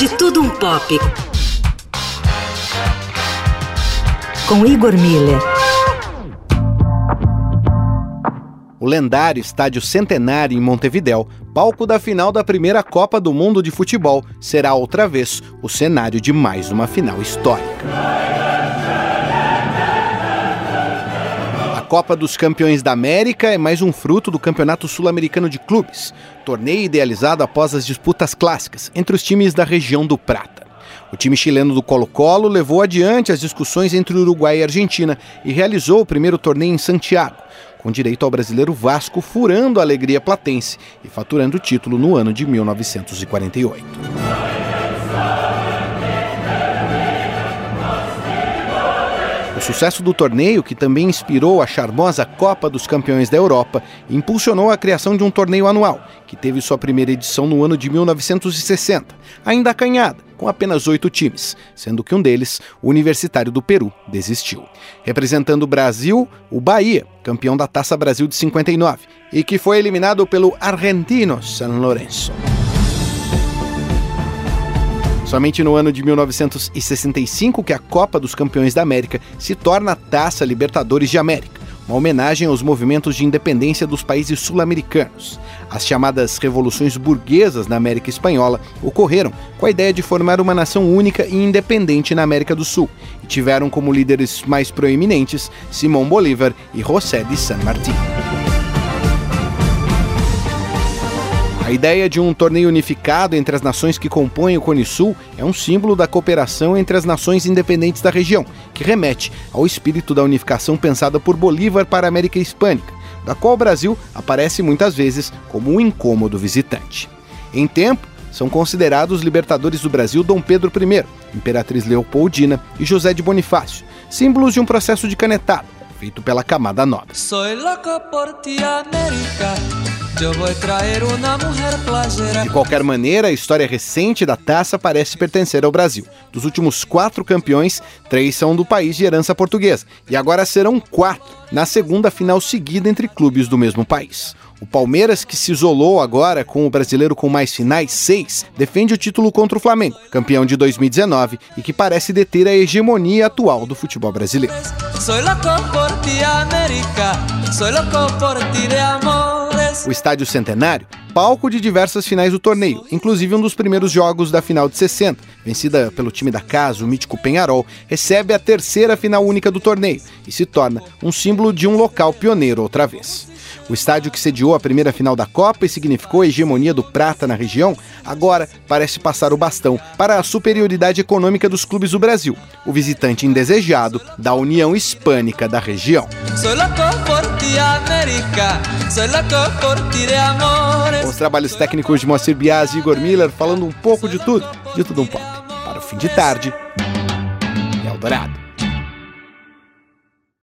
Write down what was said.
De Tudo Um Pop. Com Igor Miller. O lendário Estádio Centenário em Montevidéu, palco da final da primeira Copa do Mundo de Futebol, será outra vez o cenário de mais uma final histórica. Copa dos Campeões da América é mais um fruto do Campeonato Sul-Americano de Clubes, torneio idealizado após as disputas clássicas entre os times da região do Prata. O time chileno do Colo-Colo levou adiante as discussões entre Uruguai e Argentina e realizou o primeiro torneio em Santiago, com direito ao brasileiro Vasco furando a alegria platense e faturando o título no ano de 1948. O sucesso do torneio, que também inspirou a charmosa Copa dos Campeões da Europa, impulsionou a criação de um torneio anual, que teve sua primeira edição no ano de 1960, ainda acanhada, com apenas oito times, sendo que um deles, o Universitário do Peru, desistiu. Representando o Brasil, o Bahia, campeão da Taça Brasil de 59, e que foi eliminado pelo Argentino San Lorenzo. Somente no ano de 1965 que a Copa dos Campeões da América se torna a Taça Libertadores de América, uma homenagem aos movimentos de independência dos países sul-americanos. As chamadas revoluções burguesas na América Espanhola ocorreram com a ideia de formar uma nação única e independente na América do Sul, e tiveram como líderes mais proeminentes Simão Bolívar e José de San Martín. A ideia de um torneio unificado entre as nações que compõem o Cone Sul é um símbolo da cooperação entre as nações independentes da região, que remete ao espírito da unificação pensada por Bolívar para a América Hispânica, da qual o Brasil aparece muitas vezes como um incômodo visitante. Em tempo, são considerados libertadores do Brasil Dom Pedro I, Imperatriz Leopoldina e José de Bonifácio, símbolos de um processo de canetado feito pela camada nobre. De qualquer maneira, a história recente da taça parece pertencer ao Brasil. Dos últimos quatro campeões, três são do país de herança portuguesa, e agora serão quatro na segunda final seguida entre clubes do mesmo país. O Palmeiras, que se isolou agora com o brasileiro com mais finais, seis, defende o título contra o Flamengo, campeão de 2019 e que parece deter a hegemonia atual do futebol brasileiro. O Estádio Centenário, palco de diversas finais do torneio, inclusive um dos primeiros jogos da final de 60, vencida pelo time da casa, o mítico Penharol, recebe a terceira final única do torneio e se torna um símbolo de um local pioneiro outra vez. O estádio que sediou a primeira final da Copa e significou a hegemonia do Prata na região, agora parece passar o bastão para a superioridade econômica dos clubes do Brasil, o visitante indesejado da União Hispânica da região. Os trabalhos técnicos de Moacir Bias e Igor Miller falando um pouco de tudo, de tudo um pouco. Para o fim de tarde, Eldorado.